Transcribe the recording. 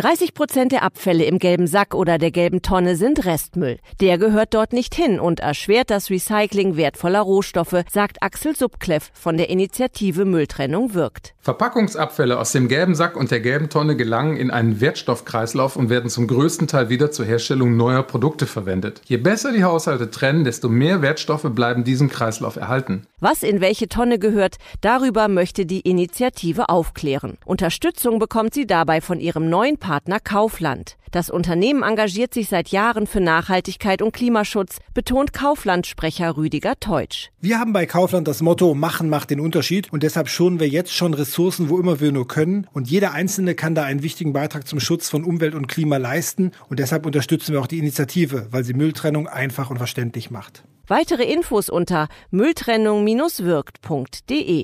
30 Prozent der Abfälle im gelben Sack oder der gelben Tonne sind Restmüll. Der gehört dort nicht hin und erschwert das Recycling wertvoller Rohstoffe, sagt Axel Subkleff von der Initiative Mülltrennung wirkt. Verpackungsabfälle aus dem gelben Sack und der gelben Tonne gelangen in einen Wertstoffkreislauf und werden zum größten Teil wieder zur Herstellung neuer Produkte verwendet. Je besser die Haushalte trennen, desto mehr Wertstoffe bleiben diesem Kreislauf erhalten. Was in welche Tonne gehört, darüber möchte die Initiative aufklären. Unterstützung bekommt sie dabei von ihrem neuen Partner Kaufland. Das Unternehmen engagiert sich seit Jahren für Nachhaltigkeit und Klimaschutz, betont Kaufland-Sprecher Rüdiger Teutsch. Wir haben bei Kaufland das Motto Machen macht den Unterschied und deshalb schonen wir jetzt schon Ressourcen, wo immer wir nur können und jeder Einzelne kann da einen wichtigen Beitrag zum Schutz von Umwelt und Klima leisten und deshalb unterstützen wir auch die Initiative, weil sie Mülltrennung einfach und verständlich macht. Weitere Infos unter mülltrennung-wirkt.de